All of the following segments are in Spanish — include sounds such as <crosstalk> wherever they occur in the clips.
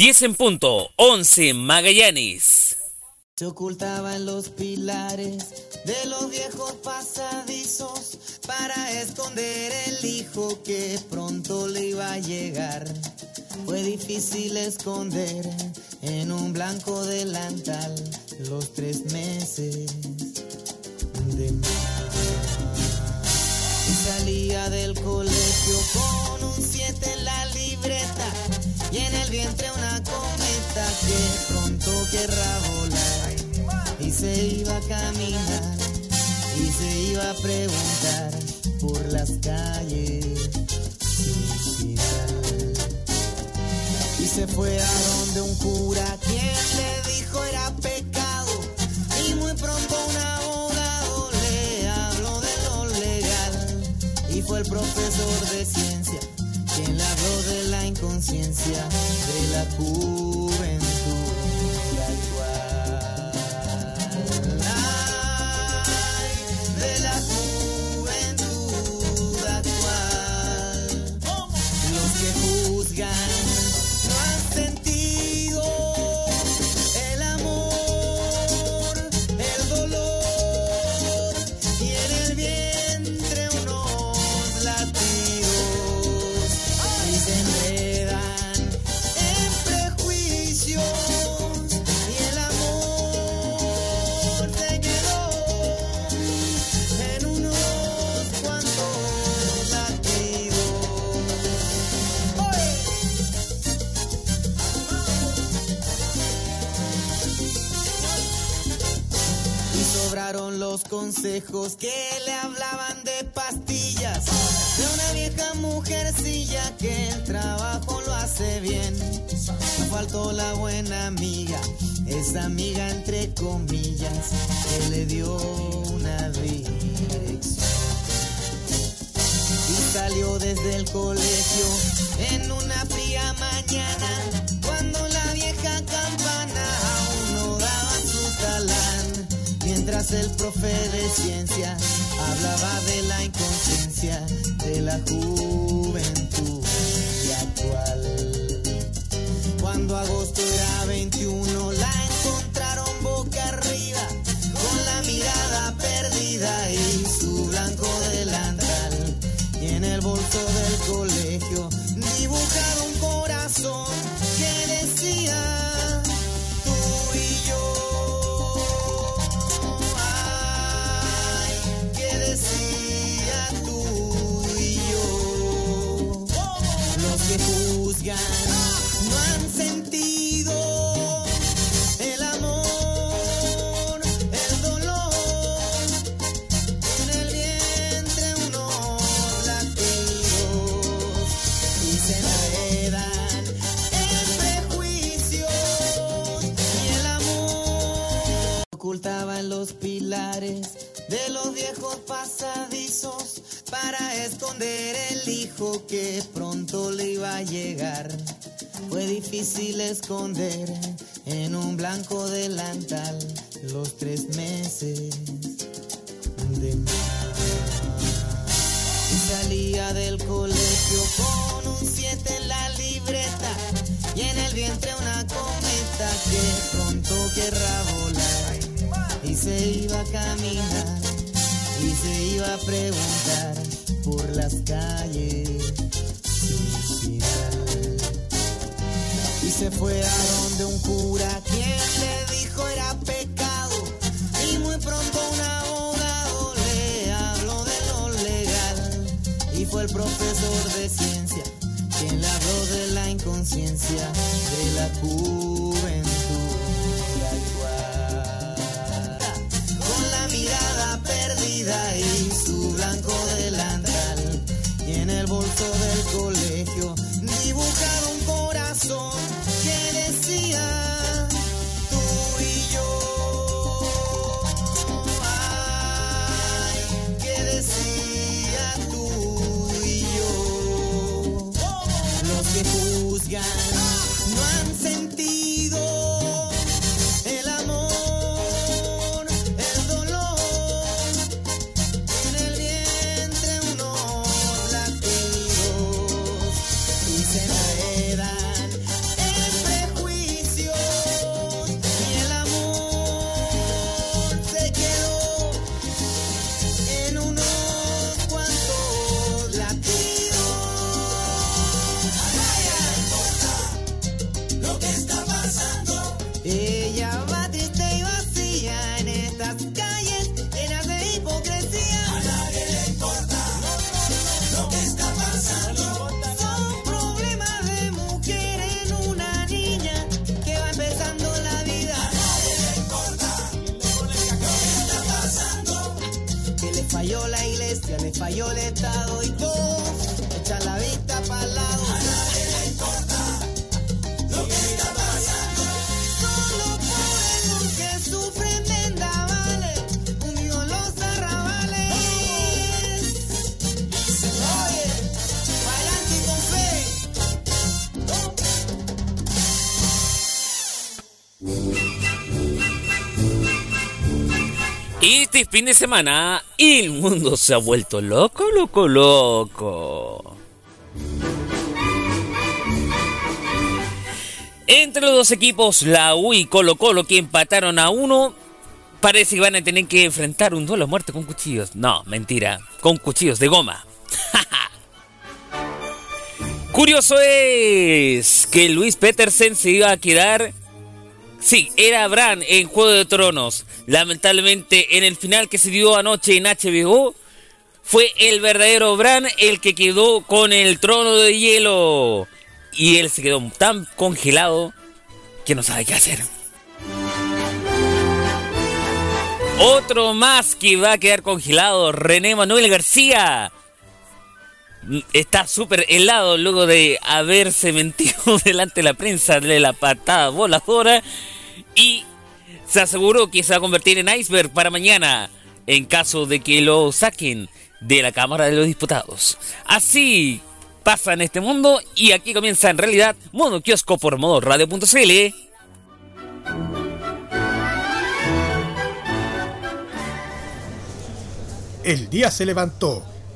10 en punto, 11 Magallanes. Se ocultaba en los pilares de los viejos pasadizos para esconder el hijo que pronto le iba a llegar. Fue difícil esconder en un blanco delantal los tres meses de. Y salía del colegio con un 7 en la libreta y en el vientre una cometa que pronto querrá volar. Y se iba a caminar y se iba a preguntar por las calles y se fue a donde un cura quien le dijo era pecado. Y muy pronto un abogado le habló de lo legal. Y fue el profesor de quien habló de la inconsciencia de la juventud consejos que le hablaban de pastillas. De una vieja mujercilla que el trabajo lo hace bien. No faltó la buena amiga, esa amiga entre comillas, que le dio una dirección. Y salió desde el colegio en una El profe de ciencia hablaba de la inconsciencia de la juventud y actual. Cuando agosto era 21 los pilares de los viejos pasadizos para esconder el hijo que pronto le iba a llegar. Fue difícil esconder en un blanco delantal los tres meses de. Y salía del colegio con un 7 en la libreta y en el vientre una cometa que pronto querrá volar se iba a caminar y se iba a preguntar por las calles. Y se fue a donde un cura quien le dijo era pecado y muy pronto un abogado le habló de lo legal y fue el profesor de ciencia quien le habló de la inconsciencia de la juventud mirada perdida y su blanco delantal. Y en el bolso del colegio dibujado un corazón Fin de semana el mundo se ha vuelto loco, loco, loco. Entre los dos equipos, la U y Colo Colo, que empataron a uno, parece que van a tener que enfrentar un duelo a muerte con cuchillos. No, mentira, con cuchillos de goma. <laughs> Curioso es que Luis Petersen se iba a quedar Sí, era Bran en Juego de Tronos. Lamentablemente, en el final que se dio anoche en HBO, fue el verdadero Bran el que quedó con el trono de hielo. Y él se quedó tan congelado que no sabe qué hacer. Otro más que va a quedar congelado, René Manuel García. Está súper helado luego de haberse mentido <laughs> delante de la prensa de la patada voladora y se aseguró que se va a convertir en iceberg para mañana en caso de que lo saquen de la Cámara de los Diputados. Así pasa en este mundo y aquí comienza en realidad Modo Kiosco por Modo Radio.cl. El día se levantó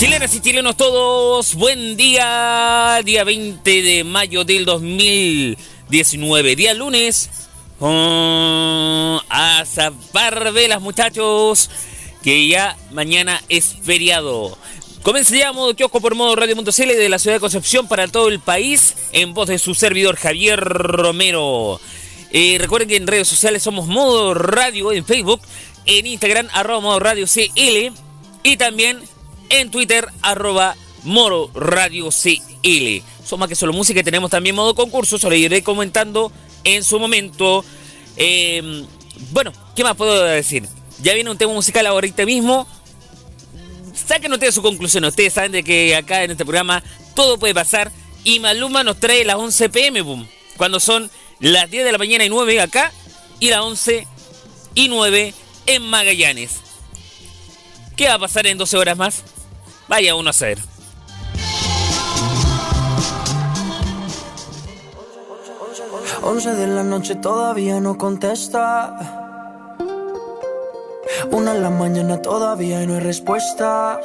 Chilenas y chilenos todos, buen día, día 20 de mayo del 2019, día lunes. Oh, a zapar velas muchachos, que ya mañana es feriado. Comenzaríamos modo kiosco por modo radio.cl de la ciudad de Concepción para todo el país en voz de su servidor Javier Romero. Eh, recuerden que en redes sociales somos modo radio en Facebook, en Instagram arroba modo radio CL y también en Twitter, arroba Moro Radio CL. Son más que solo música, tenemos también modo concurso, se lo iré comentando en su momento. Eh, bueno, ¿qué más puedo decir? Ya viene un tema musical ahorita mismo. Saquen ustedes su conclusión. Ustedes saben de que acá en este programa todo puede pasar. Y Maluma nos trae las 11 pm, boom, cuando son las 10 de la mañana y 9 acá. Y las 11 y 9 en Magallanes. ¿Qué va a pasar en 12 horas más? Vaya uno a saber. Once de la noche todavía no contesta. Una en la mañana todavía no hay respuesta.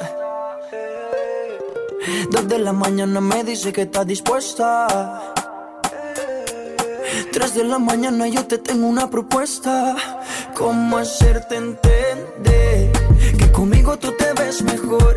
Dos de la mañana me dice que está dispuesta. Tres de la mañana yo te tengo una propuesta. ¿Cómo hacerte entender que conmigo tú te ves mejor?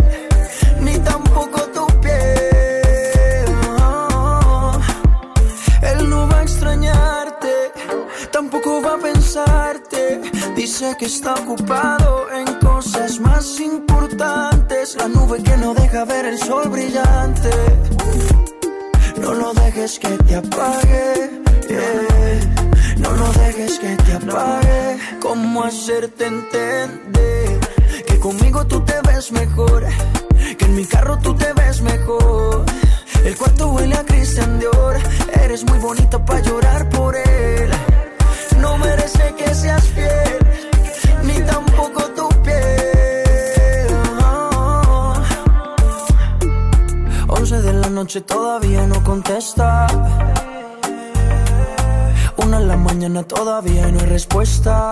ni tampoco tu piel. Oh, Él no va a extrañarte, tampoco va a pensarte. Dice que está ocupado en cosas más importantes. La nube que no deja ver el sol brillante. No lo dejes que te apague. No lo dejes que te apague. ¿Cómo hacerte entender? Conmigo tú te ves mejor, que en mi carro tú te ves mejor. El cuarto huele a Cristian Dior, eres muy bonita para llorar por él. No merece que seas fiel, ni tampoco tu piel. Once de la noche todavía no contesta. Una en la mañana todavía no hay respuesta.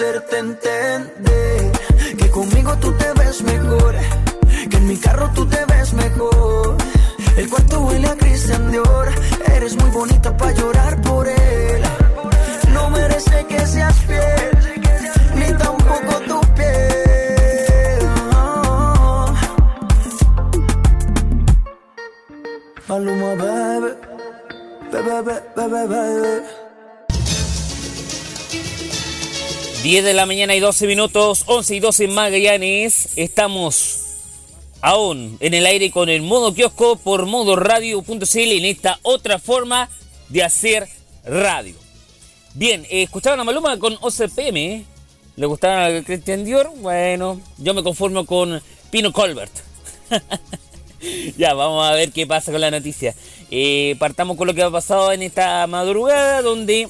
hacerte entender que conmigo tú te ves mejor? Que en mi carro tú te ves mejor. El cuarto huele a Christian Dior. Eres muy bonita para llorar por él. No merece que seas fiel, ni tampoco tu piel. Maluma, baby. Bebé, bebé, bebé. 10 de la mañana y 12 minutos, 11 y 12 en Magallanes. Estamos aún en el aire con el modo kiosco por modoradio.cl en esta otra forma de hacer radio. Bien, eh, escucharon a Maluma con OCPM. ¿Le gustaba a Christian Dior? Bueno, yo me conformo con Pino Colbert. <laughs> ya, vamos a ver qué pasa con la noticia. Eh, partamos con lo que ha pasado en esta madrugada, donde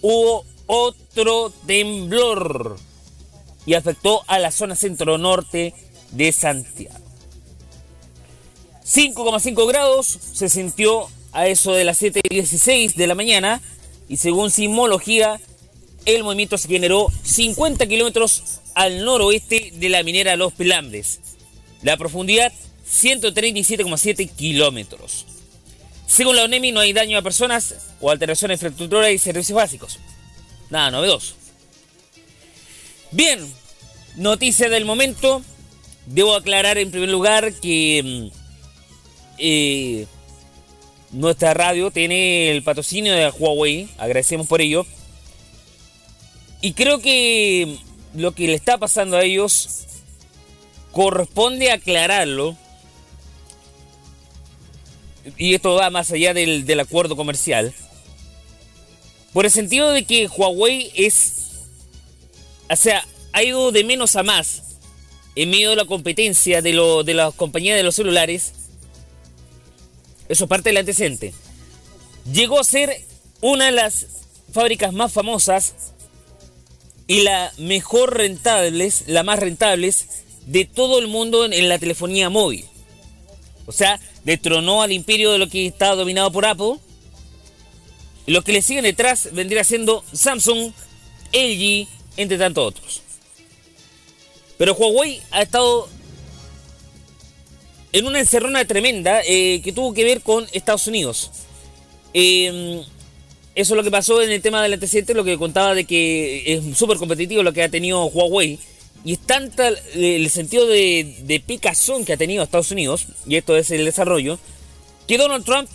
hubo otro temblor y afectó a la zona centro-norte de Santiago. 5,5 grados se sintió a eso de las 7.16 de la mañana y según sismología el movimiento se generó 50 kilómetros al noroeste de la minera Los Pelambres. La profundidad 137,7 kilómetros. Según la ONEMI no hay daño a personas o alteración de infraestructura y servicios básicos. Nada novedoso. Bien, noticia del momento. Debo aclarar en primer lugar que mm, eh, nuestra radio tiene el patrocinio de Huawei. Agradecemos por ello. Y creo que lo que le está pasando a ellos corresponde aclararlo. Y esto va más allá del, del acuerdo comercial. Por el sentido de que Huawei es. O sea, ha ido de menos a más en medio de la competencia de, lo, de las compañías de los celulares. Eso es parte del antecedente. Llegó a ser una de las fábricas más famosas y la mejor rentables, la más rentables de todo el mundo en, en la telefonía móvil. O sea, detronó al imperio de lo que estaba dominado por Apple. Los que le siguen detrás vendría siendo Samsung, LG, entre tantos otros. Pero Huawei ha estado en una encerrona tremenda eh, que tuvo que ver con Estados Unidos. Eh, eso es lo que pasó en el tema del antecedente, lo que contaba de que es súper competitivo lo que ha tenido Huawei. Y es tanta el sentido de, de picazón que ha tenido Estados Unidos, y esto es el desarrollo, que Donald Trump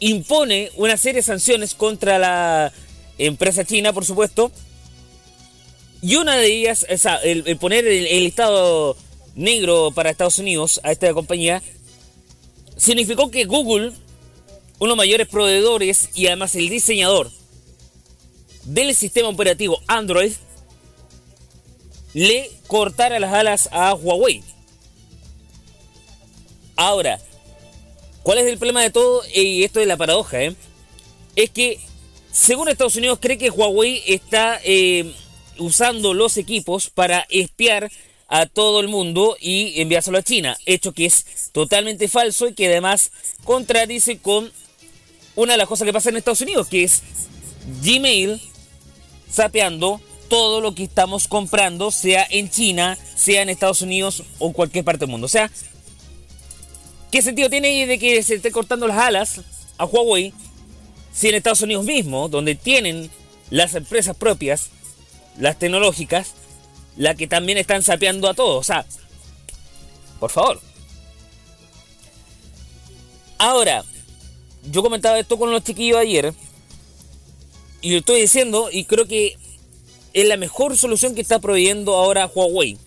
impone una serie de sanciones contra la empresa china, por supuesto. Y una de ellas, o el, poner el, el estado negro para Estados Unidos a esta compañía, significó que Google, uno de los mayores proveedores y además el diseñador del sistema operativo Android, le cortara las alas a Huawei. Ahora, ¿cuál es el problema de todo? Y esto es la paradoja, ¿eh? Es que, según Estados Unidos, cree que Huawei está eh, usando los equipos para espiar a todo el mundo y enviárselo a China. Hecho que es totalmente falso y que además contradice con una de las cosas que pasa en Estados Unidos, que es Gmail sapeando todo lo que estamos comprando, sea en China, sea en Estados Unidos o en cualquier parte del mundo. O sea, ¿qué sentido tiene de que se esté cortando las alas a Huawei si en Estados Unidos mismo, donde tienen las empresas propias, las tecnológicas, la que también están sapeando a todos? O sea, por favor. Ahora, yo comentaba esto con los chiquillos ayer. Y lo estoy diciendo, y creo que es la mejor solución que está proveyendo ahora Huawei.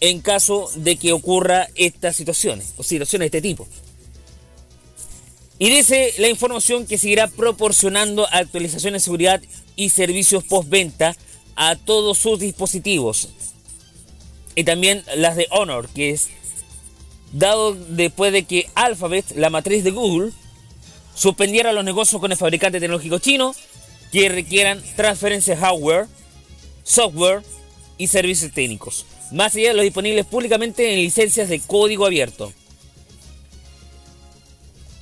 En caso de que ocurra estas situaciones o situaciones de este tipo. Y dice la información que seguirá proporcionando actualizaciones de seguridad y servicios postventa a todos sus dispositivos. Y también las de Honor, que es dado después de que Alphabet, la matriz de Google, suspendiera los negocios con el fabricante tecnológico chino que requieran transferencia de hardware, software y servicios técnicos, más allá de los disponibles públicamente en licencias de código abierto.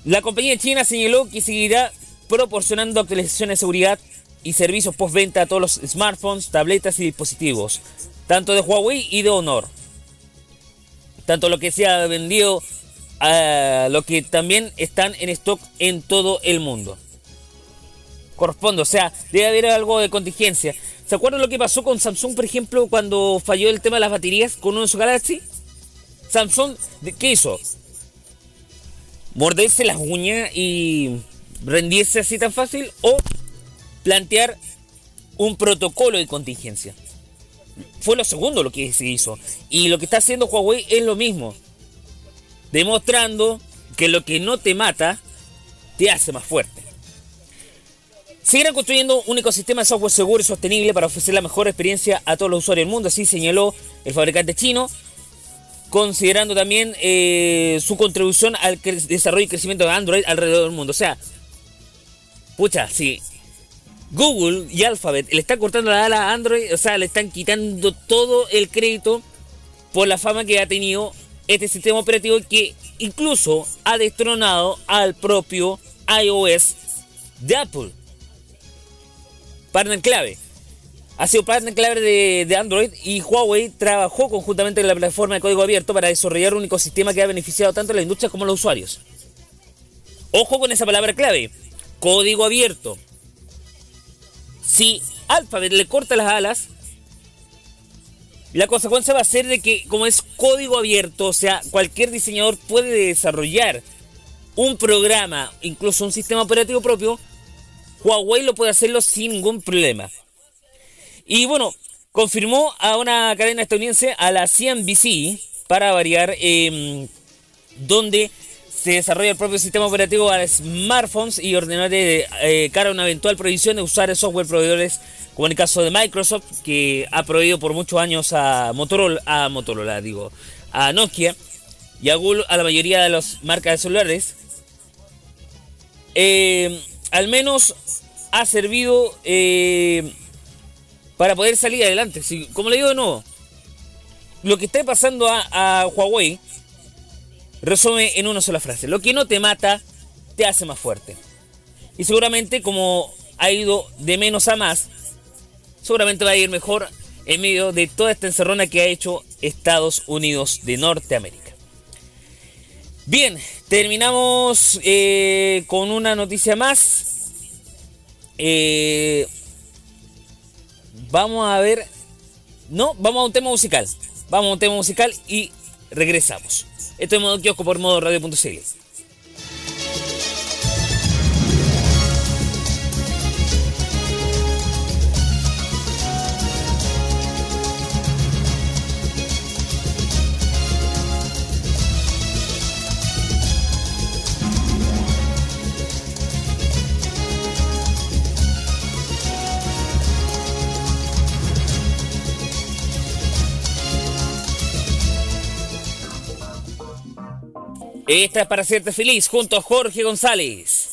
La compañía china señaló que seguirá proporcionando actualizaciones de seguridad y servicios postventa a todos los smartphones, tabletas y dispositivos, tanto de Huawei y de Honor. Tanto lo que se ha vendido a lo que también están en stock en todo el mundo. Corresponde, o sea, debe haber algo de contingencia. ¿Se acuerdan lo que pasó con Samsung, por ejemplo, cuando falló el tema de las baterías con uno de su Galaxy? Samsung, ¿qué hizo? morderse las uñas y rendirse así tan fácil o plantear un protocolo de contingencia. Fue lo segundo lo que se hizo. Y lo que está haciendo Huawei es lo mismo. Demostrando que lo que no te mata te hace más fuerte. Seguirán construyendo un ecosistema de software seguro y sostenible para ofrecer la mejor experiencia a todos los usuarios del mundo, así señaló el fabricante chino considerando también eh, su contribución al desarrollo y crecimiento de Android alrededor del mundo. O sea, pucha, si Google y Alphabet le están cortando la ala a Android, o sea, le están quitando todo el crédito por la fama que ha tenido este sistema operativo que incluso ha destronado al propio iOS de Apple. Partner clave ha sido partner clave de, Android y Huawei trabajó conjuntamente en la plataforma de código abierto para desarrollar un ecosistema que ha beneficiado tanto a la industria como a los usuarios. Ojo con esa palabra clave, código abierto. Si Alphabet le corta las alas, la consecuencia va a ser de que como es código abierto, o sea, cualquier diseñador puede desarrollar un programa, incluso un sistema operativo propio, Huawei lo puede hacerlo sin ningún problema. Y bueno, confirmó a una cadena estadounidense, a la CNBC, para variar, em, donde se desarrolla el propio sistema operativo a smartphones y ordenadores eh, cara a una eventual prohibición de usar software proveedores, como en el caso de Microsoft, que ha prohibido por muchos años a Motorola, a Motorola, digo, a Nokia y a Google, a la mayoría de las marcas de celulares. Em, al menos ha servido eh, para poder salir adelante. Si, como le digo de nuevo, lo que está pasando a, Huawei resume en una sola frase. Lo que no te mata, te hace más fuerte. Y seguramente como ha ido de menos a más, seguramente va a ir mejor en medio de toda esta encerrona que ha hecho Estados Unidos de Norteamérica. Bien, terminamos eh, con una noticia más. Eh, Vamos a ver. No, vamos a un tema musical. Vamos a un tema musical y regresamos. Esto es modo kiosco por modo radio.cl. Esta es para hacerte feliz junto a Jorge González.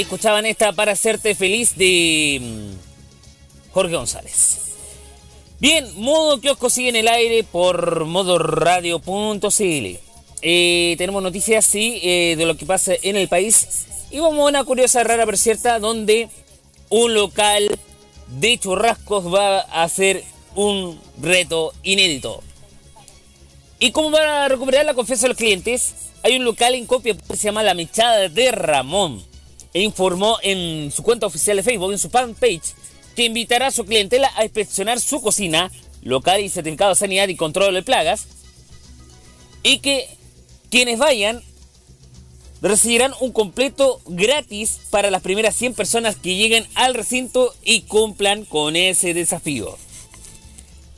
Escuchaban esta para hacerte feliz de mm, Jorge González. Bien, modo kiosco sigue en el aire por modoradio.cl. Eh, tenemos noticias, sí, eh, de lo que pasa en el país. Y vamos a una curiosa, rara, pero cierta, donde un local de churrascos va a hacer un reto inédito. Y como para recuperar la confianza de los clientes, hay un local en copia que se llama La Mechada de Ramón. E informó en su cuenta oficial de Facebook, en su fanpage, que invitará a su clientela a inspeccionar su cocina, local y certificado de sanidad y control de plagas, y que quienes vayan recibirán un completo gratis para las primeras 100 personas que lleguen al recinto y cumplan con ese desafío.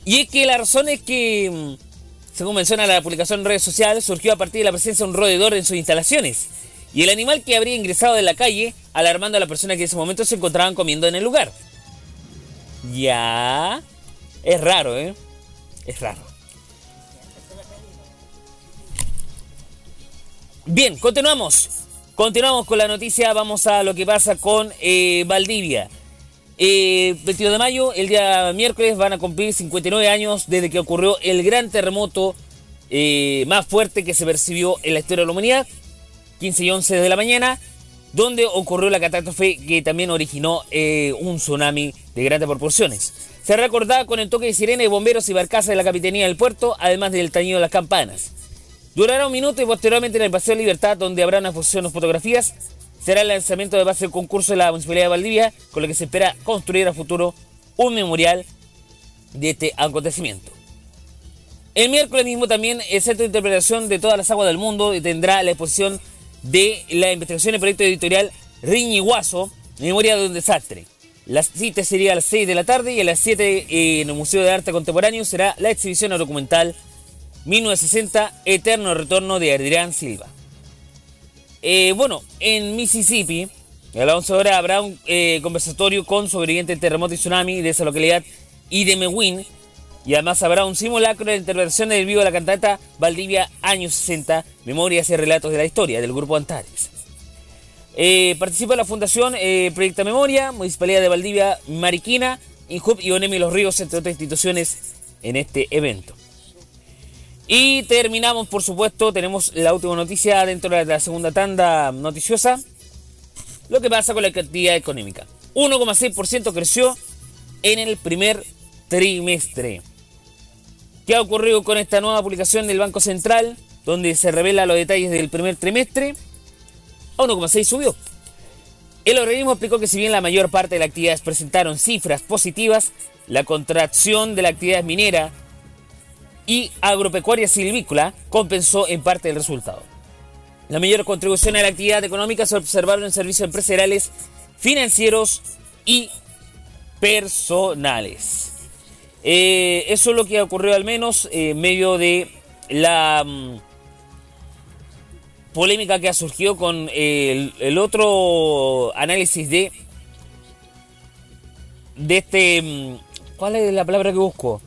Y es que la razón es que, mm, según menciona la publicación en redes sociales, surgió a partir de la presencia de un roedor en sus instalaciones. Y el animal que habría ingresado de la calle, alarmando a la persona que en ese momento se encontraban comiendo en el lugar. Ya. Es raro, ¿eh? Es raro. Bien, continuamos. Continuamos con la noticia. Vamos a lo que pasa con eh, Valdivia. Eh, 22 de mayo, el día miércoles, van a cumplir 59 años desde que ocurrió el gran terremoto eh, más fuerte que se percibió en la historia de la humanidad. 15 y 11 de la mañana donde ocurrió la catástrofe que también originó eh, un tsunami de grandes proporciones. Se recordaba con el toque de sirena de bomberos y barcazas de la Capitanía del Puerto, además del tañido de las campanas. Durará un minuto y posteriormente en el Paseo de Libertad, donde habrá una exposición de fotografías, será el lanzamiento de base del concurso de la Municipalidad de Valdivia, con lo que se espera construir a futuro un memorial de este acontecimiento. El miércoles mismo también el Centro de Interpretación de todas las aguas del mundo tendrá la exposición de la investigación y proyecto editorial Riñiguazo, Memoria de un desastre. La cita sería a las 6 de la tarde y a las 7 eh, en el Museo de Arte Contemporáneo será la exhibición documental 1960 Eterno Retorno de Adrián Silva. Eh, bueno, en Mississippi, a las 11 horas habrá un conversatorio con sobrevivientes del terremoto y tsunami de esa localidad y de Mewin, y además habrá un simulacro de intervención del vivo de la cantata Valdivia Años 60, Memorias y Relatos de la Historia del Grupo Antares. Eh, participa la Fundación eh, Proyecta Memoria, Municipalidad de Valdivia, Mariquina, INJUB y ONEMI Los Ríos, entre otras instituciones, en este evento. Y terminamos, por supuesto, tenemos la última noticia dentro de la segunda tanda noticiosa. Lo que pasa con la actividad económica. 1,6% creció en el primer trimestre. ¿Qué ha ocurrido con esta nueva publicación del Banco Central, donde se revela los detalles del primer trimestre? A 1,6 subió. El organismo explicó que si bien la mayor parte de las actividades presentaron cifras positivas, la contracción de la actividad minera y agropecuaria silvícola compensó en parte el resultado. La mayor contribución a la actividad económica se observaron en servicios empresariales, financieros y personales. Eh, eso es lo que ocurrió al menos en medio de la mm, polémica que ha surgido con el, el otro análisis de de este mm, ¿cuál es la palabra que busco?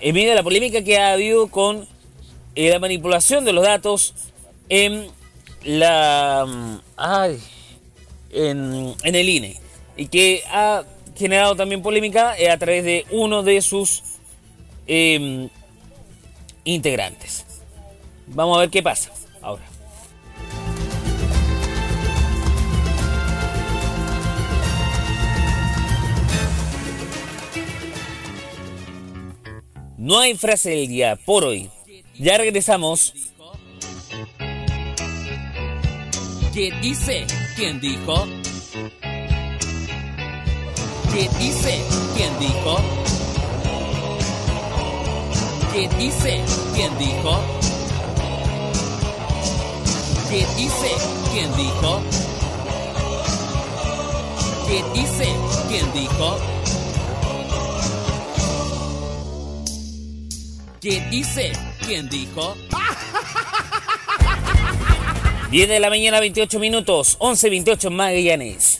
En medio de la polémica que ha habido con eh, la manipulación de los datos en la mm, ay, en, en el INE y que ha generado también polémica eh, a través de uno de sus eh, integrantes. Vamos a ver qué pasa ahora. No hay frase del día por hoy. Ya regresamos. ¿Qué dice? ¿Quién dijo? ¿Qué dice? ¿Quién dijo? ¿Qué dice? ¿Quién dijo? ¿Qué dice? ¿Quién dijo? ¿Qué dice? ¿Quién dijo? ¿Qué dice? ¿Quién dijo? 10 de la mañana, 28 minutos, 11, 28 en Magallanes.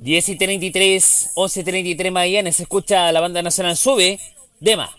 10 y 33, 11 y 33 mañana se escucha la banda nacional Sube, Dema.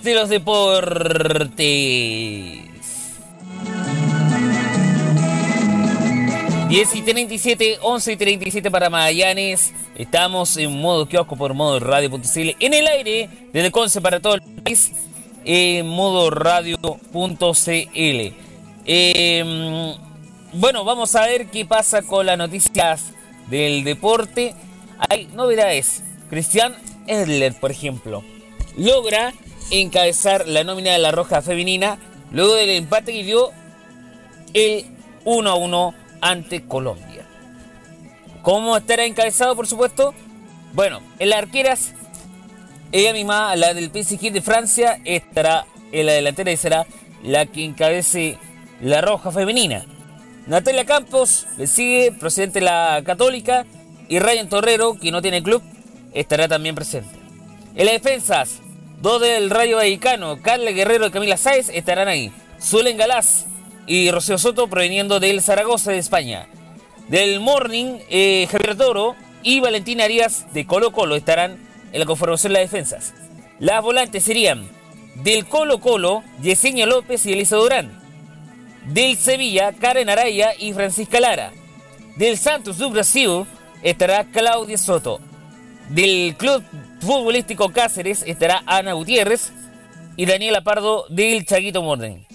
De los deportes. 10 y 37, 11 y 37 para Magallanes. Estamos en modo kiosco por modo radio.cl. En el aire, desde Conce para todo el país, en modo radio.cl. Eh, bueno, vamos a ver qué pasa con las noticias del deporte. Hay novedades. Cristian Edler, por ejemplo, logra encabezar la nómina de la Roja Femenina luego del empate que dio el 1 a 1 ante Colombia. ¿Cómo estará encabezado, por supuesto? Bueno, en las arqueras, ella misma, la del PSG de Francia, estará en la delantera y será la que encabece la Roja Femenina. Natalia Campos le sigue, presidente de la Católica, y Ryan Torrero, que no tiene club, estará también presente. En las defensas, dos del Rayo Vallecano, Carla Guerrero y Camila Sáez estarán ahí. Suelen Galás y Rocío Soto proveniendo del Zaragoza de España. Del Morning, eh, Javier Toro y Valentina Arias de Colo Colo estarán en la conformación de las defensas. Las volantes serían del Colo Colo, Yesenia López y Elisa Durán. Del Sevilla, Karen Araya y Francisca Lara. Del Santos do Brasil estará Claudia Soto. Del Club Futbolístico Cáceres estará Ana Gutiérrez y Daniela Pardo del Chaguito Morden.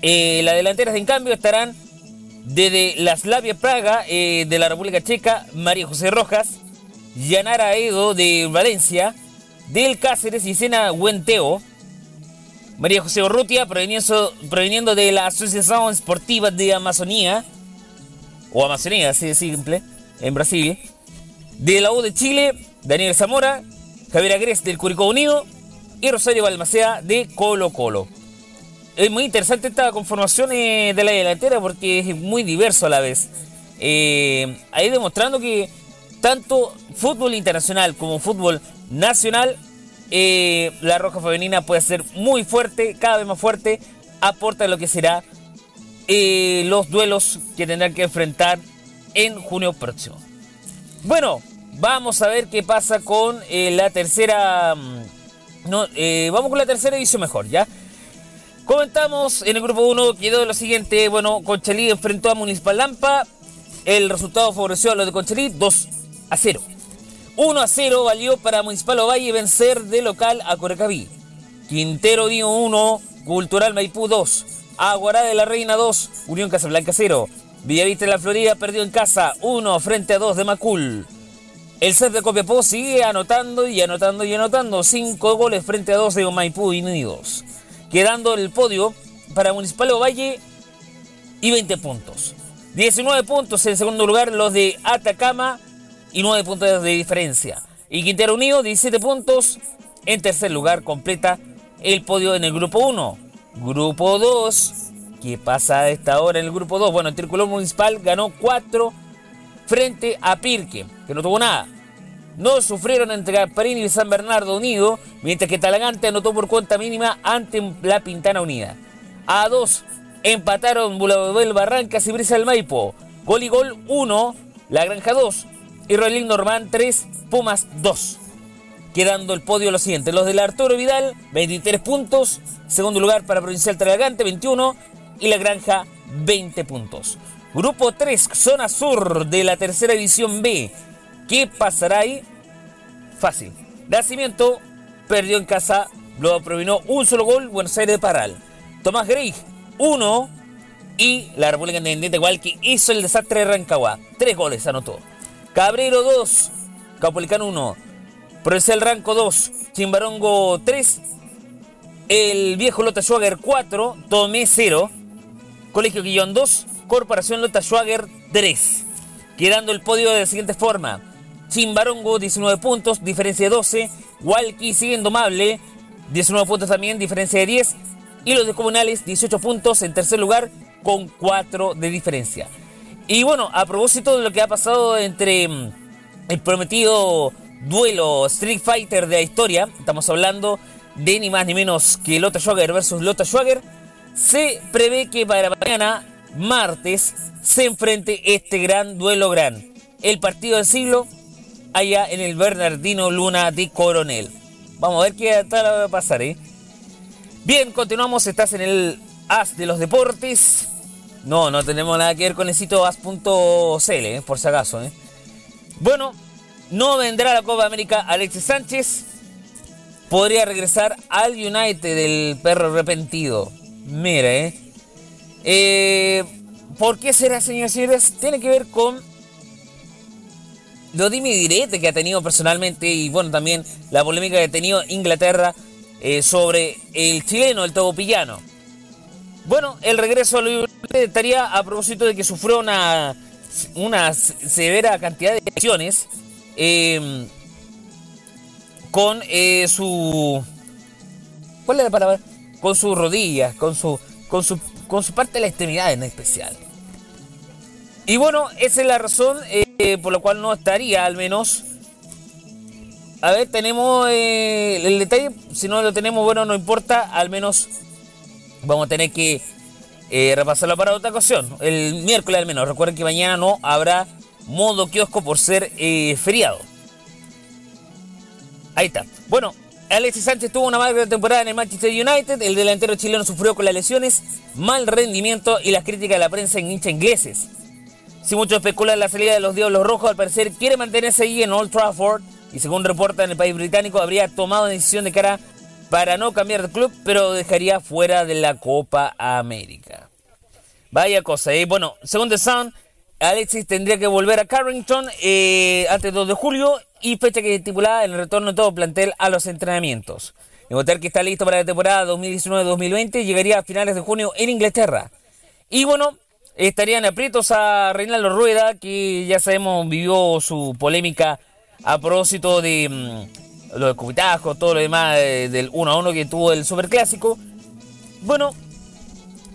Eh, las delanteras, en cambio, estarán desde la Slavia Praga eh, de la República Checa, María José Rojas, Yanara Edo de Valencia, del Cáceres y Sena Huenteo, María José Urrutia, proveniendo, proveniendo de la Asociación Esportiva de Amazonía, o Amazonía, así de simple, en Brasil, de la U de Chile, Daniel Zamora, Javier Agres del Curicó Unido y Rosario Balmacea de Colo Colo. Es muy interesante esta conformación eh, de la delantera porque es muy diverso a la vez. Eh, ahí demostrando que tanto fútbol internacional como fútbol nacional, eh, la Roja Femenina puede ser muy fuerte, cada vez más fuerte, aporta lo que será los duelos que tendrán que enfrentar en junio próximo. Bueno, vamos a ver qué pasa con eh, la tercera... mm, No, eh, vamos con la tercera edición mejor, ¿ya? Comentamos en el grupo 1 quedó lo siguiente, bueno, Conchalí enfrentó a Municipal Lampa, el resultado favoreció a los de Conchalí 2 a 0. 1 a 0 valió para Municipal Ovalle vencer de local a Corecaví. Quintero dio 1, Cultural Maipú 2, Aguará de la Reina 2, Unión Casablanca 0. Villavista de la Florida perdió en casa 1 frente a 2 de Macul. El set de Copiapó sigue anotando y anotando y anotando 5 goles frente a 2 de Maipú Unidos. Quedando el podio para Municipal Ovalle y 20 puntos. 19 puntos en segundo lugar los de Atacama y 9 puntos de diferencia. Y Quintero Unido 17 puntos en tercer lugar completa el podio en el grupo 1. Grupo 2. ¿Qué pasa a esta hora en el grupo 2? Bueno, el Tricolor Municipal ganó 4 frente a Pirque, que no tuvo nada. No sufrieron entre Gasparini y San Bernardo Unido, mientras que Talagante anotó por cuenta mínima ante la Pintana Unida. A 2 empataron Bulabel Barrancas y Brisa del Maipo. Gol y gol 1, La Granja 2 y Roelín Normán 3, Pumas 2. Quedando el podio lo siguiente. Los del Arturo Vidal, 23 puntos. Segundo lugar para Provincial Talagante, 21. Y La Granja, 20 puntos. Grupo 3, zona sur de la tercera división B. ¿Qué pasará ahí? Fácil. Nacimiento perdió en casa, lo provino un solo gol, Buenos Aires de Parral. Tomás Grey, 1. Y la República Independiente, igual que hizo el desastre de Rancagua. Tres goles anotó. Cabrero 2, Caupolicano 1. Provincial Ranco 2, Chimbarongo 3. El viejo Lota Schwager 4, Tomé 0. Colegio Guillón 2, Corporación Lota Schwager 3. Quedando el podio de la siguiente forma. Chimbarongo 19 puntos, diferencia de 12. Walkie sigue indomable, 19 puntos también, diferencia de 10. Y los de comunales 18 puntos en tercer lugar con 4 de diferencia. Y bueno, a propósito de lo que ha pasado entre mm, el prometido duelo Street Fighter de la historia, estamos hablando de ni más ni menos que Lota Schwager versus Lota Schwager, se prevé que para mañana, martes, se enfrente este gran duelo gran. El partido del siglo allá en el Bernardino Luna de Coronel. Vamos a ver qué tal va a pasar, ¿eh? Bien, continuamos. Estás en el As de los Deportes. No, no tenemos nada que ver con el sitio as.cl, ¿eh? por si acaso. ¿eh? Bueno, no vendrá a la Copa América Alexis Sánchez. Podría regresar al United del perro arrepentido. Mire, ¿eh? Eh ¿Por qué será, señores y señores? Tiene que ver con lo dime direte que ha tenido personalmente y bueno, también la polémica que ha tenido Inglaterra eh, sobre el chileno, el togopillano. Bueno, el regreso a Luis estaría a propósito de que sufrió una, una severa cantidad de lesiones em, con eh, su... ¿Cuál es la palabra? Con sus rodillas, con su, con su, con su parte de la extremidad en especial. Y bueno, esa es la razón eh, por la cual no estaría, al menos. A ver, tenemos eh, el detalle. Si no lo tenemos, bueno, no importa. Al menos vamos a tener que eh, repasarlo para otra ocasión. El miércoles al menos. Recuerden que mañana no habrá modo kiosco por ser feriado. Ahí está. Bueno, Alexis Sánchez tuvo una mala temporada en el Manchester United. El delantero chileno sufrió con las lesiones, mal rendimiento y las críticas de la prensa en hincha ingleses. Si muchos especulan la salida de los Diablos Rojos, al parecer quiere mantenerse ahí en Old Trafford y según reporta en el país británico habría tomado decisión de cara para no cambiar de club, pero dejaría fuera de la Copa América. Vaya cosa, ¿eh? Bueno, según The Sun, Alexis tendría que volver a Carrington eh, antes del 2 de julio y fecha que estipulada el retorno de todo plantel a los entrenamientos. El hotel que está listo para la temporada 2019-2020 llegaría a finales de junio en Inglaterra. Y bueno, estarían aprietos a Reinaldo Rueda, que ya sabemos vivió su polémica a propósito de mm, lo de Cubitajo, todo lo demás eh, del 1 a 1 que tuvo el Superclásico. Bueno,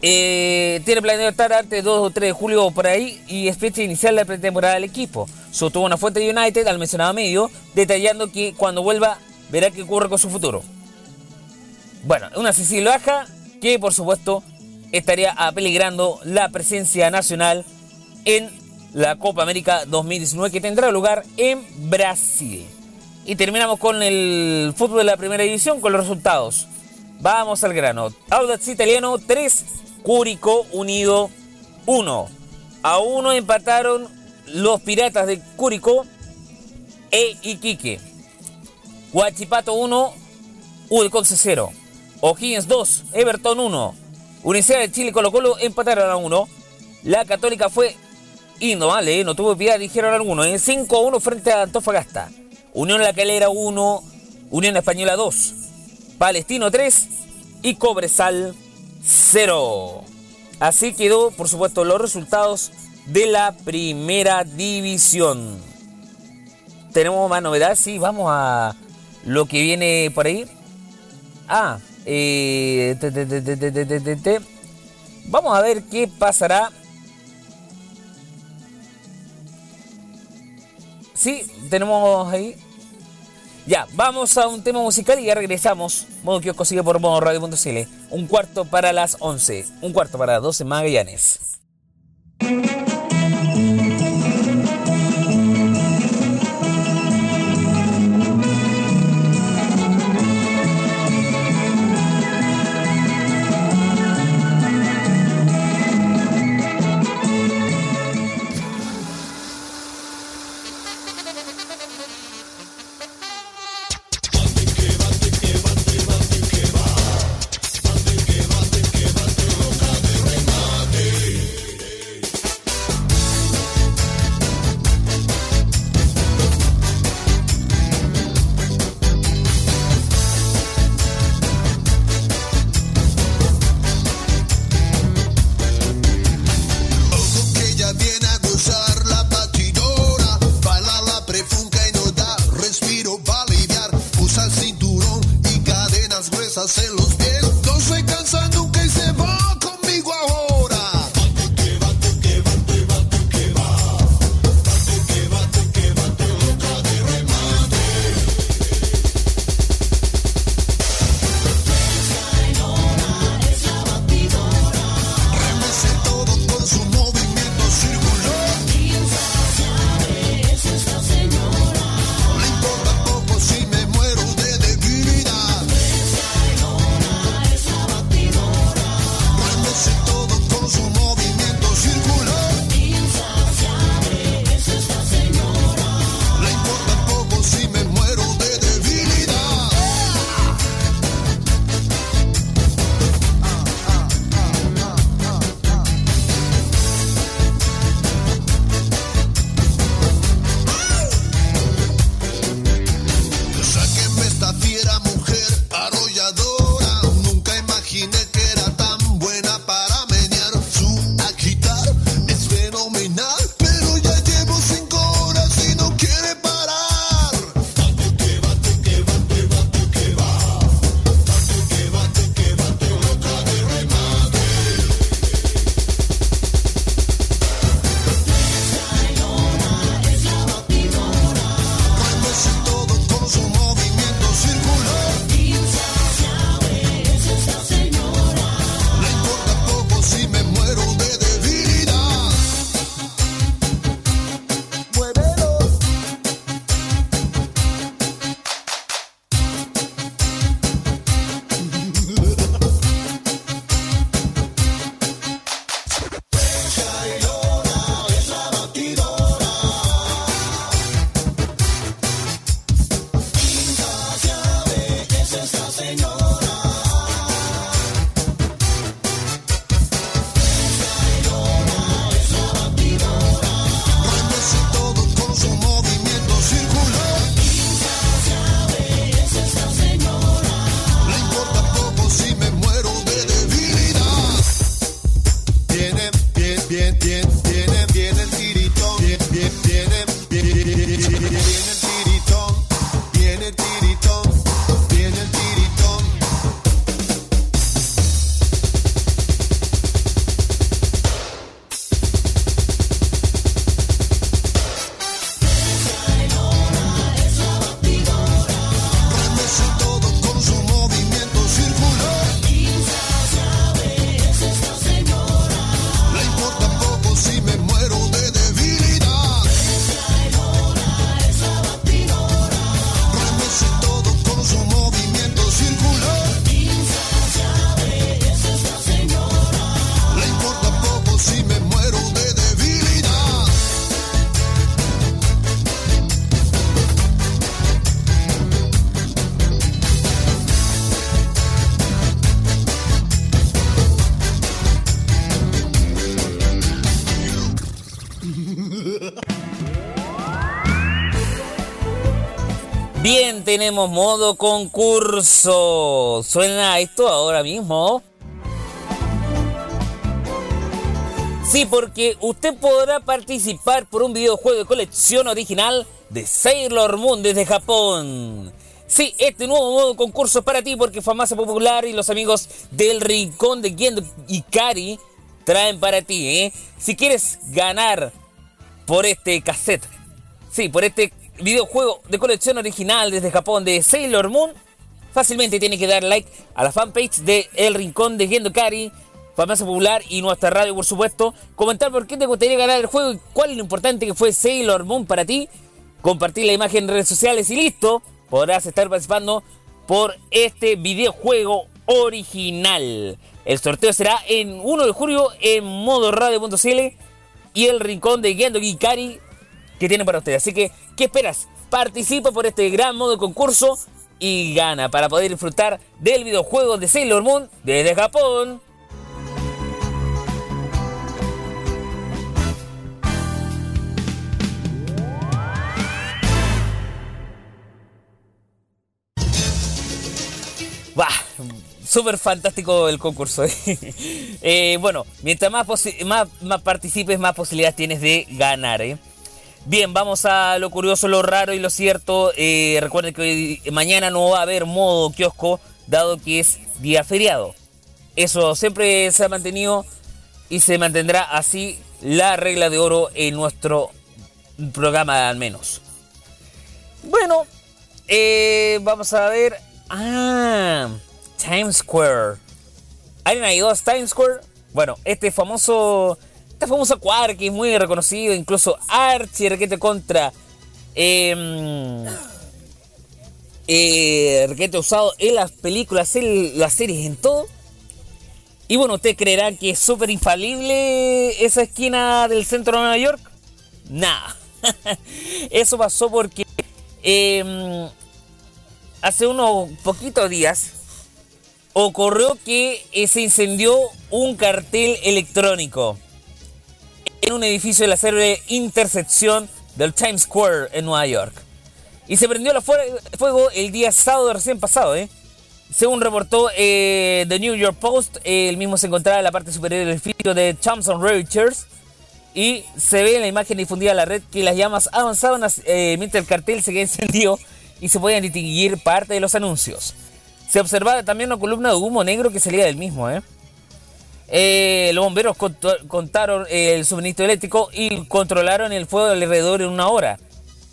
eh, tiene planeado estar antes 2 o 3 de julio por ahí y es fecha inicial la pretemporada del equipo. Sostuvo una fuente de United al mencionado medio, detallando que cuando vuelva verá qué ocurre con su futuro. Bueno, una Cecilia baja que por supuesto estaría apeligrando la presencia nacional en la Copa América 2019 que tendrá lugar en Brasil. Y terminamos con el fútbol de la primera división con los resultados. Vamos al grano. Audax Italiano 3, Curicó Unido 1. A 1 empataron los Piratas de Curicó e Iquique. Huachipato 1, Udconce 0. O'Higgins 2, Everton 1. Universidad de Chile Colo Colo empataron a uno. La Católica fue indomable, ¿eh? no tuvo piedad, dijeron algunos. En 5 a 1 frente a Antofagasta. Unión La Calera 1, Unión Española 2, Palestino 3 y Cobresal 0. Así quedó, por supuesto, los resultados de la primera división. Tenemos más novedades, sí, vamos a lo que viene por ahí. Ah, eh, Vamos a ver qué pasará. Sí, tenemos ahí. Ya, vamos a un tema musical y ya regresamos. Modo que os consigue por modo radio.cl. Un cuarto para las 11. Un cuarto para 12 Magallanes. Modo concurso. Suena esto ahora mismo. Sí, porque usted podrá participar por un videojuego de colección original de Sailor Moon desde Japón. Sí, este nuevo modo concurso es para ti porque Famasa Popular y los amigos del Rincón de Gendo y Kari traen para ti, ¿eh? Si quieres ganar por este cassette, sí, por este videojuego de colección original desde Japón de Sailor Moon, fácilmente tiene que dar like a la fanpage de El Rincón de Gendo Kari, Famasa Popular y nuestra radio, por supuesto. Comentar por qué te gustaría ganar el juego y cuál es lo importante que fue Sailor Moon para ti. Compartir la imagen en redes sociales y listo podrás estar participando por este videojuego original. El sorteo será en 1 de julio en modo radio.cl y el rincón de Gendo Gikari que tiene para ustedes. Así que, ¿qué esperas? Participa por este gran modo de concurso y gana para poder disfrutar del videojuego de Sailor Moon desde Japón. Bah, súper fantástico el concurso. Eh, <laughs> bueno, mientras más, más, más, participes, más posibilidades tienes de ganar. ¿eh? Bien, vamos a lo curioso, lo raro y lo cierto. Eh, recuerden que hoy, mañana no va a haber modo kiosco, dado que es día feriado. Eso siempre se ha mantenido y se mantendrá así la regla de oro en nuestro programa al menos. Bueno, vamos a ver Ah, Times Square. ¿Alguien ha ido a Times Square? Bueno, este famoso. Este famoso cuadro que es muy reconocido, incluso Archie Requete contra. Eh, eh, Requete usado en las películas, en las series, en todo. Y bueno, ¿ustedes creerán que es súper infalible esa esquina del centro de Nueva York? Nada. <laughs> Eso pasó porque eh, hace unos poquitos días ocurrió que eh, se incendió un cartel electrónico en un edificio de la serie Intersección del Times Square en Nueva York. Y se prendió el fuego el día sábado recién pasado, ¿eh? Según reportó eh, The New York Post, el mismo se encontraba en la parte superior del edificio de Thompson Reuters y se ve en la imagen difundida en la red que las llamas avanzaban mientras el cartel se encendido y se podían distinguir parte de los anuncios. Se observaba también una columna de humo negro que salía del mismo. ¿eh? Eh, los bomberos contaron el suministro eléctrico y controlaron el fuego alrededor en una hora.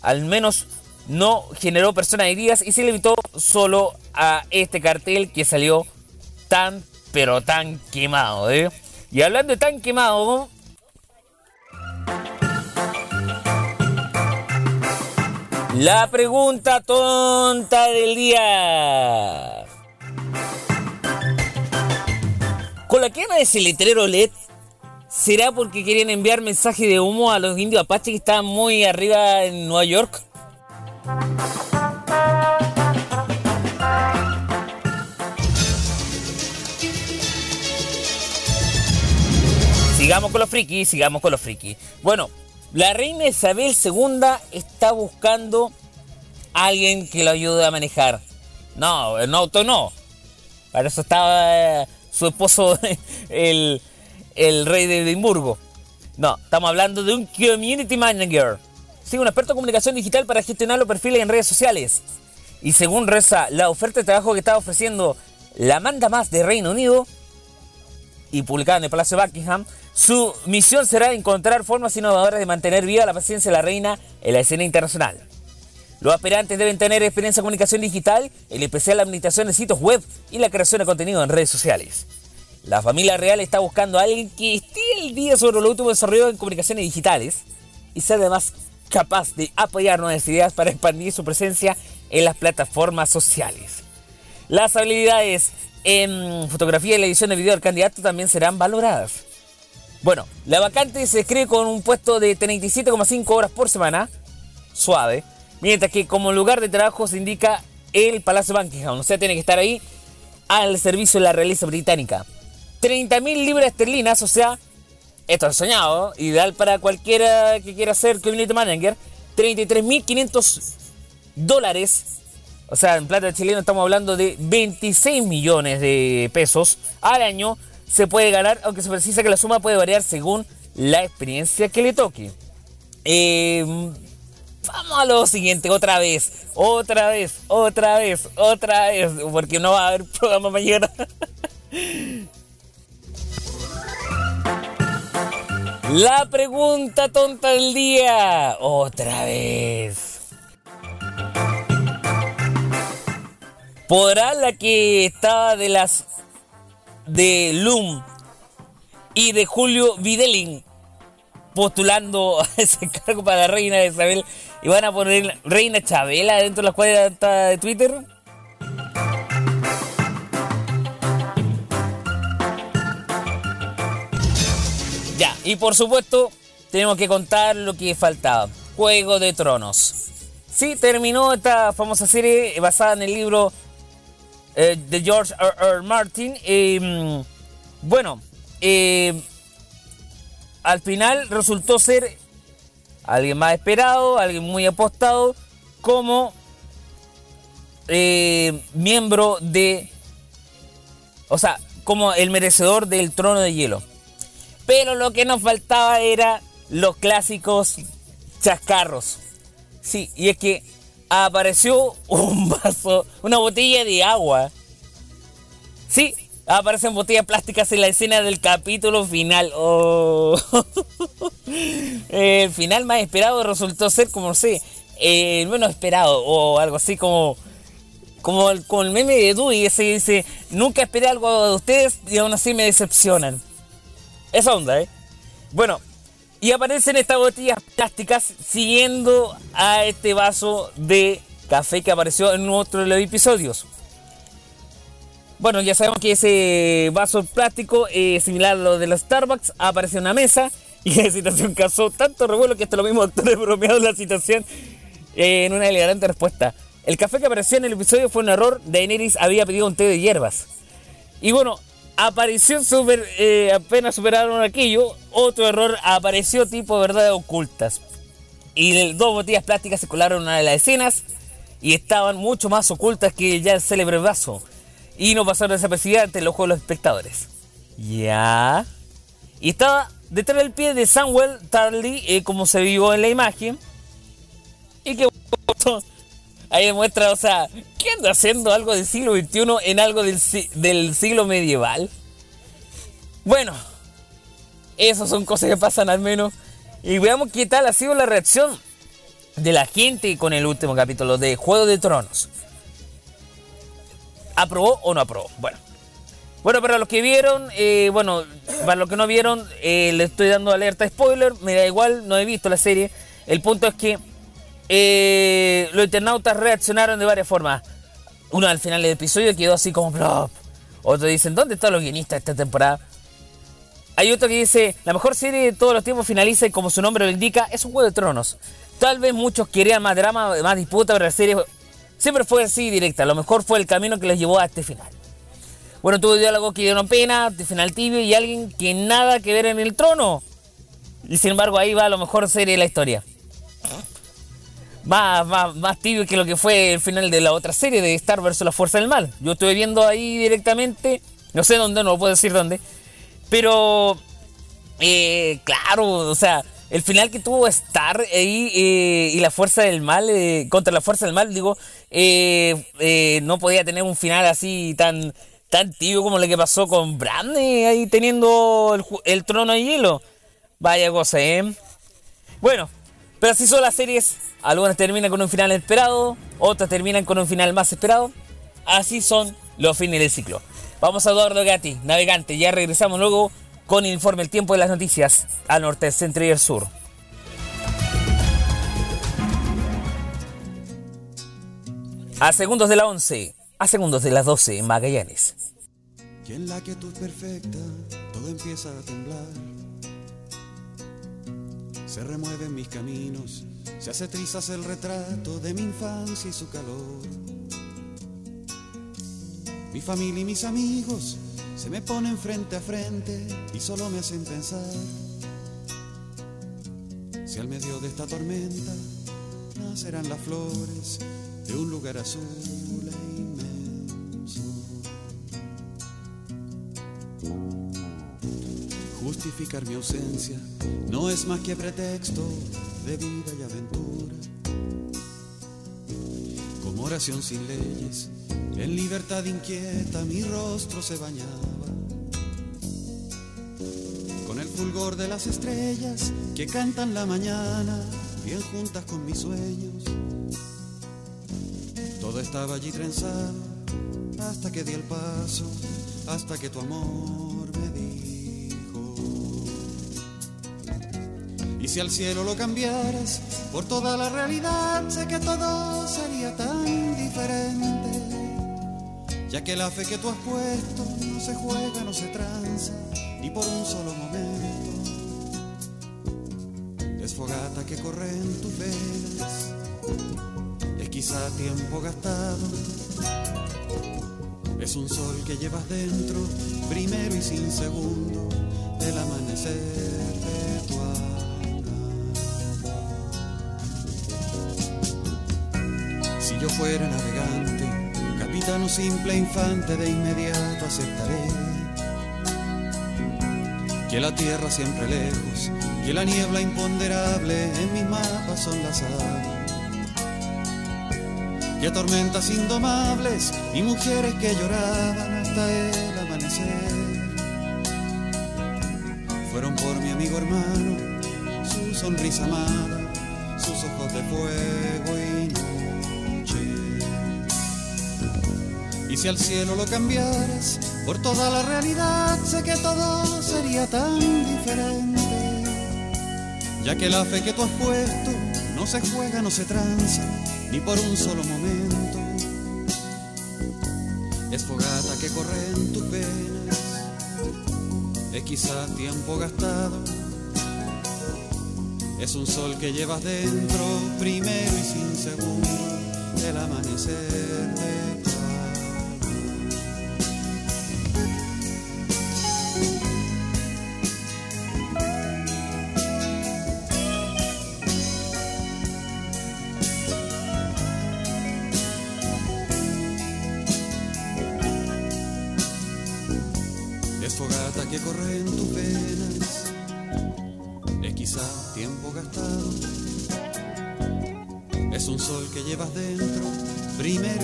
Al menos no generó personas heridas y se limitó solo a este cartel que salió tan, pero tan quemado. ¿eh? Y hablando de tan quemado, La pregunta tonta del día. La quema de ese letrero LED, ¿será porque querían enviar mensaje de humo a los indios apaches que estaban muy arriba en Nueva York? Sigamos con los frikis, sigamos con los frikis. Bueno, la reina Isabel II está buscando a alguien que lo ayude a manejar. No, en auto no. Para eso estaba eh, su esposo, <laughs> el, rey de Edimburgo. No, estamos hablando de un community manager. Sí, un experto en comunicación digital para gestionar los perfiles en redes sociales. Y según reza la oferta de trabajo que está ofreciendo la manda más de Reino Unido y publicada en el Palacio Buckingham, su misión será encontrar formas innovadoras de mantener viva la paciencia de la reina en la escena internacional. Los aspirantes deben tener experiencia en comunicación digital, en especial la administración de sitios web y la creación de contenido en redes sociales. La familia real está buscando a alguien que esté el día sobre lo último desarrollo en comunicaciones digitales y sea además capaz de apoyar nuevas ideas para expandir su presencia en las plataformas sociales. Las habilidades en fotografía y la edición de video del candidato también serán valoradas. Bueno, la vacante se escribe con un puesto de 37,5 horas por semana, suave, mientras que como lugar de trabajo se indica el Palacio Buckingham, o sea, tiene que estar ahí al servicio de la realeza británica. 30.000 libras esterlinas, o sea, esto es soñado, ideal para cualquiera que quiera ser community manager, 33.500 dólares o sea, en plata chileno estamos hablando de 26 millones de pesos al año, se puede ganar, aunque se precisa que la suma puede variar según la experiencia que le toque. Eh, vamos a lo siguiente, otra vez, otra vez, otra vez, otra vez, porque no va a haber programa mañana. <laughs> La pregunta tonta del día, otra vez. ¿Podrá la que estaba de las de Loom y de Julio Videlin postulando <laughs> ese cargo para la reina Isabel y van a poner reina Chabela dentro de la cuenta de Twitter? Ya, y por supuesto, tenemos que contar lo que faltaba. Juego de Tronos. Sí, terminó esta famosa serie basada en el libro eh, de George R. R. Martin. Eh, bueno, eh, al final resultó ser alguien más esperado, alguien muy apostado, como eh, miembro de... O sea, como el merecedor del trono de hielo. Pero lo que nos faltaba era los clásicos chascarros. Sí, y es que apareció un <laughs> vaso, una botella de agua. Sí, aparecen botellas plásticas en la escena del capítulo final. Oh. <laughs> El final más esperado resultó ser, como no sé, el menos esperado o algo así como como el, el meme de Dewey, ese dice, nunca esperé algo de ustedes y aún así me decepcionan. Esa onda, ¿eh? Bueno, y aparecen estas botellas plásticas siguiendo a este vaso de café que apareció en otro de los episodios. Bueno, ya sabemos que ese vaso plástico, eh, similar a lo de los Starbucks, apareció en una mesa <laughs> y la situación causó tanto revuelo que hasta los mismos actores <laughs> la situación eh, en una elegante respuesta. El café que apareció en el episodio fue un error. Daenerys había pedido un té de hierbas. Y bueno, apareció super, eh, apenas superaron aquello. Otro error apareció tipo verdades ocultas. Y dos botellas plásticas se colaron en una de las escenas y estaban mucho más ocultas que ya el célebre vaso. Y no pasaron desapercibidas ante el ojo de los espectadores. Ya. Y estaba detrás del pie de Samuel Tarly, eh, como se vio en la imagen. Y que <laughs> ahí demuestra, o sea, ¿qué anda haciendo algo del siglo XXI en algo del, del siglo medieval? Bueno, esas son cosas que pasan al menos. Y veamos qué tal ha sido la reacción de la gente con el último capítulo de Juego de Tronos. ¿Aprobó o no aprobó? Bueno. Bueno, para los que vieron, eh, bueno, para los que no vieron, eh, le estoy dando alerta spoiler. Me da igual, no he visto la serie. El punto es que eh, los internautas reaccionaron de varias formas. Uno al final del episodio quedó así como plop. Otros dicen, ¿dónde están los guionistas esta temporada? Hay otro que dice, la mejor serie de todos los tiempos finaliza y como su nombre lo indica, es un juego de tronos. Tal vez muchos querían más drama, más disputa, pero la serie siempre fue así directa. Lo mejor fue el camino que les llevó a este final. Bueno, tuvo diálogos que dieron pena, final tibio y alguien que nada que ver en el trono. Y sin embargo ahí va la mejor serie de la historia. Más, más, más tibio que lo que fue el final de la otra serie de Star vs. la Fuerza del Mal. Yo estuve viendo ahí directamente, no sé dónde, no lo puedo decir dónde. Pero, eh, claro, o sea, el final que tuvo Star ahí eh, y la Fuerza del Mal, eh, contra la Fuerza del Mal, digo, eh, eh, no podía tener un final así tan, tan como lo que pasó con Bran eh, ahí teniendo el, el trono de hielo. Vaya cosa, ¿eh? Bueno, pero así son las series. Algunas terminan con un final esperado, otras terminan con un final más esperado. Así son los fines del ciclo. Vamos a Eduardo Gatti, navegante. Ya regresamos luego con el informe El Tiempo de las Noticias al norte, centro y el sur. A segundos de la 11, a segundos de las 12 en Magallanes. Y en la quietud perfecta todo empieza a temblar. Se remueven mis caminos, se hace trizas el retrato de mi infancia y su calor. Mi familia y mis amigos se me ponen frente a frente y solo me hacen pensar. Si al medio de esta tormenta nacerán las flores de un lugar azul e inmenso. Justificar mi ausencia no es más que pretexto de vida y aventura. Como oración sin leyes, en libertad inquieta mi rostro se bañaba. Con el fulgor de las estrellas que cantan la mañana, bien juntas con mis sueños. Estaba allí trenzado hasta que di el paso, hasta que tu amor me dijo. Y si al cielo lo cambiaras por toda la realidad, sé que todo sería tan diferente. Ya que la fe que tú has puesto no se juega, no se tranza, ni por un solo momento. Es fogata que corre en tus venas, quizá tiempo gastado. Es un sol que llevas dentro, primero y sin segundo, del amanecer de tu alma. Si yo fuera navegante, capitán o simple infante, de inmediato aceptaré que la tierra siempre lejos, que la niebla imponderable en mis mapas son las aves que tormentas indomables y mujeres que lloraban hasta el amanecer. Fueron por mi amigo hermano, su sonrisa amada, sus ojos de fuego y noche. Y si al cielo lo cambiaras por toda la realidad, sé que todo sería tan diferente. Ya que la fe que tú has puesto no se juega, no se tranza ni por un solo momento. Es fogata que corre en tus venas, es quizá tiempo gastado. Es un sol que llevas dentro, primero y sin segundo, el amanecer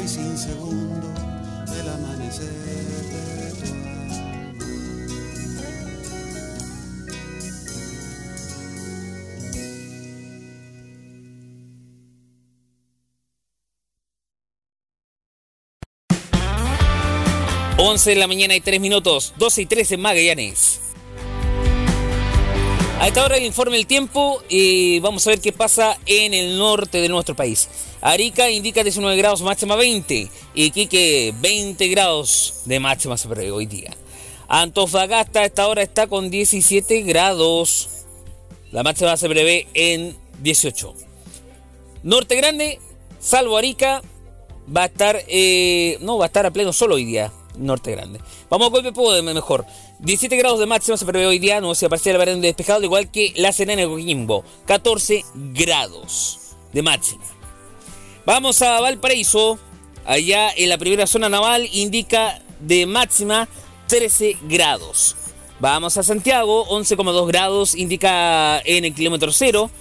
y sin segundo, amanecer de de la mañana y 3 minutos, 12 y 13 en Magallanes. A esta hora el informe del tiempo y vamos a ver qué pasa en el norte de nuestro país. Arica indica 19 grados, máxima 20. Iquique 20 grados de máxima se prevé hoy día. Antofagasta a esta hora está con 17 grados. La máxima se prevé en 18. Norte Grande, salvo Arica, va a estar, eh, no, va a estar a pleno solo hoy día. Norte Grande. Vamos a golpe mejor. 17 grados de máxima se prevé hoy día, no se parcial variando despejado, al igual que la Serena de Coquimbo. 14 grados de máxima. Vamos a Valparaíso. Allá en la primera zona naval indica de máxima 13 grados. Vamos a Santiago, 11,2 grados indica en el kilómetro cero.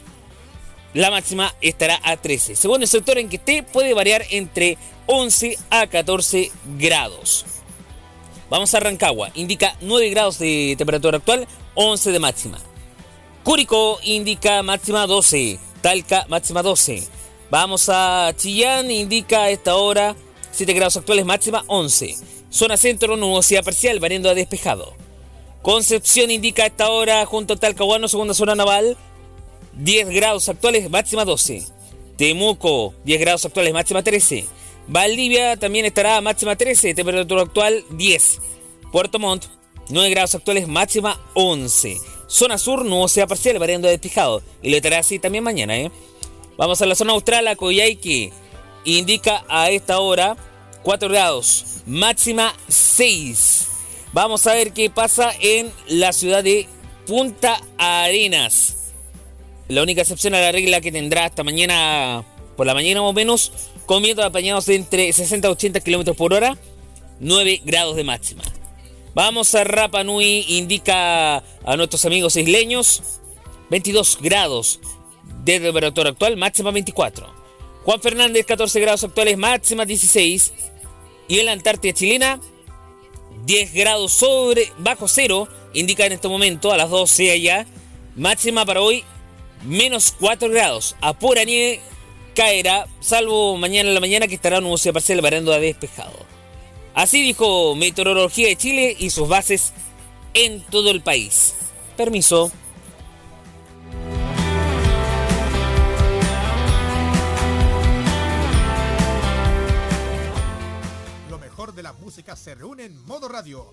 La máxima estará a 13. Según el sector en que esté, puede variar entre 11 a 14 grados. Vamos a Rancagua, indica 9 grados de temperatura actual, 11 de máxima. Curicó indica máxima 12, Talca máxima 12. Vamos a Chillán, indica a esta hora 7 grados actuales, máxima 11. Zona centro, nubosidad parcial, variando a despejado. Concepción indica a esta hora junto a Talcahuano, segunda zona naval, 10 grados actuales, máxima 12. Temuco, 10 grados actuales, máxima 13. Valdivia también estará máxima 13, temperatura actual 10. Puerto Montt, 9 grados actuales, máxima 11. Zona sur, nubosidad parcial, variando despejado. Y lo estará así también mañana, ¿eh? Vamos a la zona austral, a Coyhaique. Indica a esta hora 4 grados, máxima 6. Vamos a ver qué pasa en la ciudad de Punta Arenas. La única excepción a la regla que tendrá hasta mañana, por la mañana o menos, con vientos apañados entre 60 y 80 kilómetros por hora, 9 grados de máxima. Vamos a Rapa Nui, indica a nuestros amigos isleños, 22 grados de temperatura actual, máxima 24. Juan Fernández, 14 grados actuales, máxima 16. Y en la Antártida chilena, 10 grados sobre bajo cero, indica en este momento a las 12 allá, máxima para hoy, menos 4 grados. A pura nieve caerá, salvo mañana en la mañana que estará nubosidad parcial a despejado. Así dijo Meteorología de Chile y sus bases en todo el país. Permiso. Lo mejor de la música se reúne en modo radio.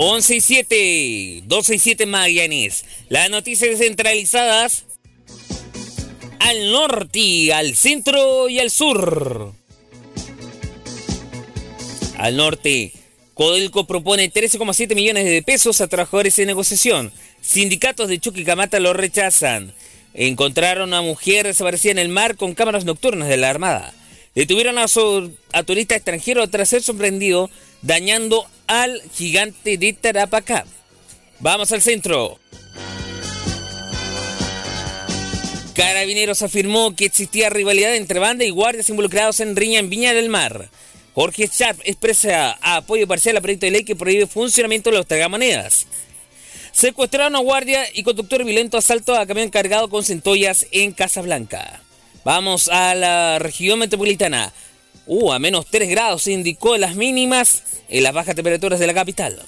11 y 7, 12 y 7 Magallanes. Las noticias descentralizadas al norte, al centro y al sur. Al norte, Codelco propone 13,7 millones de pesos a trabajadores en negociación. Sindicatos de Chuquicamata lo rechazan. Encontraron a una mujer desaparecida en el mar con cámaras nocturnas de la Armada. Detuvieron a, su, a turista extranjero tras ser sorprendido dañando al gigante de Tarapacá. Vamos al centro. Carabineros afirmó que existía rivalidad entre banda y guardias involucrados en riña en Viña del Mar. Jorge Sharp expresa apoyo parcial al proyecto de ley que prohíbe el funcionamiento de los tragamonedas. Secuestraron a guardia y conductor violento asalto a camión cargado con centollas en Casablanca. Vamos a la región metropolitana. Uh, a menos 3 grados se indicó las mínimas en las bajas temperaturas de la capital.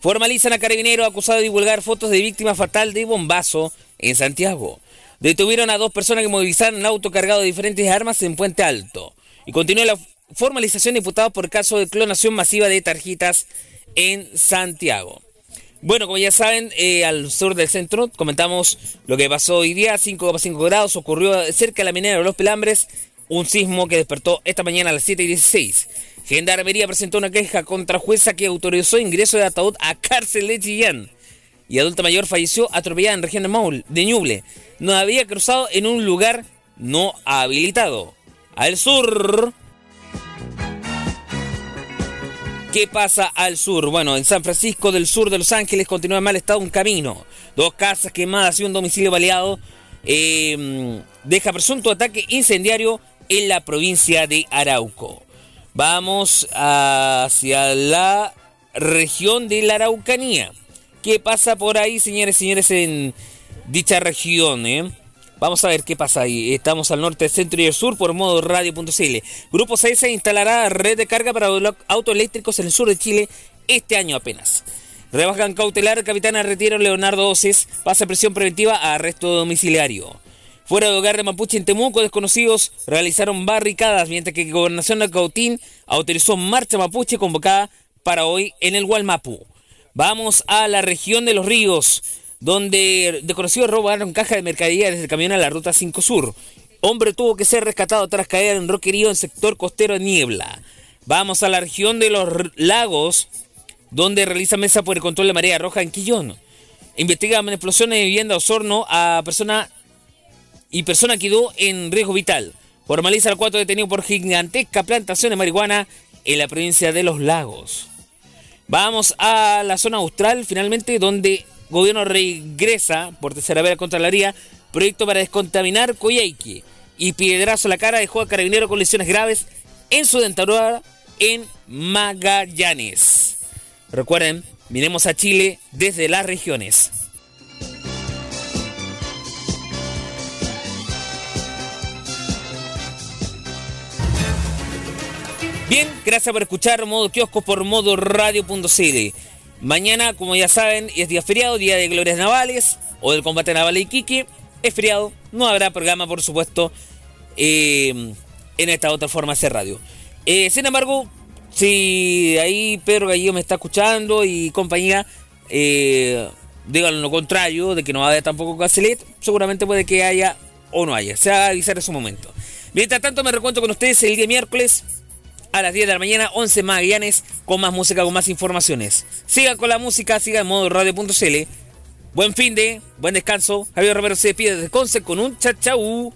Formalizan a carabinero acusado de divulgar fotos de víctima fatal de bombazo en Santiago. Detuvieron a dos personas que movilizaron un auto cargado de diferentes armas en Puente Alto. Y continúa la formalización de por caso de clonación masiva de tarjetas en Santiago. Bueno, como ya saben, eh, al sur del centro comentamos lo que pasó hoy día, 5,5 grados, ocurrió cerca de la minera de Los Pelambres, un sismo que despertó esta mañana a las 7 y 16. Gendarmería presentó una queja contra jueza que autorizó ingreso de ataúd a cárcel de Chillán. Y adulta mayor falleció atropellada en región de Maul, de Ñuble. No había cruzado en un lugar no habilitado. Al sur. ¿Qué pasa al sur? Bueno, en San Francisco del sur de Los Ángeles continúa mal estado un camino. Dos casas quemadas y un domicilio baleado. Eh, deja presunto ataque incendiario en la provincia de Arauco. Vamos hacia la región de la Araucanía. ¿Qué pasa por ahí, señores y señores, en dicha región? Eh? Vamos a ver qué pasa ahí. Estamos al norte, centro y el sur por modo radio.cl. Grupo 6 se instalará red de carga para autos eléctricos en el sur de Chile este año apenas. Rebajan cautelar, capitana retiro Leonardo Oces, pasa presión preventiva a arresto domiciliario. Fuera de hogar de Mapuche en Temuco, desconocidos realizaron barricadas, mientras que Gobernación de Cautín autorizó marcha mapuche convocada para hoy en el Gualmapu. Vamos a la región de los ríos donde desconocidos robaron caja de mercadería desde el camión a la ruta 5 Sur. Hombre tuvo que ser rescatado tras caer en roquerío en sector costero de Niebla. Vamos a la región de los lagos, donde realiza mesa por el control de marea roja en Quillón. Investigan explosiones de vivienda Osorno a persona y persona quedó en riesgo vital. Formaliza el cuatro detenido por gigantesca plantación de marihuana en la provincia de los lagos. Vamos a la zona austral, finalmente, donde gobierno regresa por tercera vez a Contraloría proyecto para descontaminar Coyhaique y piedrazo a la cara dejó a carabinero con lesiones graves en su dentadura en Magallanes. Recuerden, miremos a Chile desde las regiones. Bien, gracias por escuchar Modo Kiosco por Modo Radio.cl. Mañana, como ya saben, es día feriado, día de glorias navales o del combate naval de Iquique. Es feriado, no habrá programa, por supuesto, eh, en esta otra forma de radio. Eh, sin embargo, si ahí Pedro Gallego me está escuchando y compañía, eh, digan lo contrario, de que no va a haber tampoco Cacelet, seguramente puede que haya o no haya. Se va a avisar en su momento. Mientras tanto, me recuento con ustedes el día miércoles a las 10 de la mañana, 11 Magallanes, con más música, con más informaciones. Sigan con la música, sigan en modo radio.cl. Buen fin de, buen descanso. Javier Romero se despide desde Conce con un chachau.